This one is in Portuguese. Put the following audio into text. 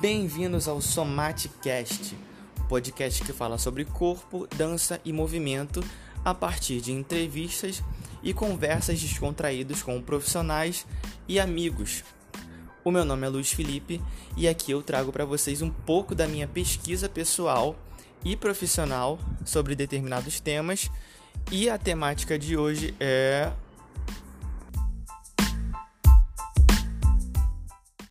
Bem-vindos ao Somaticast, podcast que fala sobre corpo, dança e movimento a partir de entrevistas e conversas descontraídas com profissionais e amigos. O meu nome é Luiz Felipe e aqui eu trago para vocês um pouco da minha pesquisa pessoal e profissional sobre determinados temas. E a temática de hoje é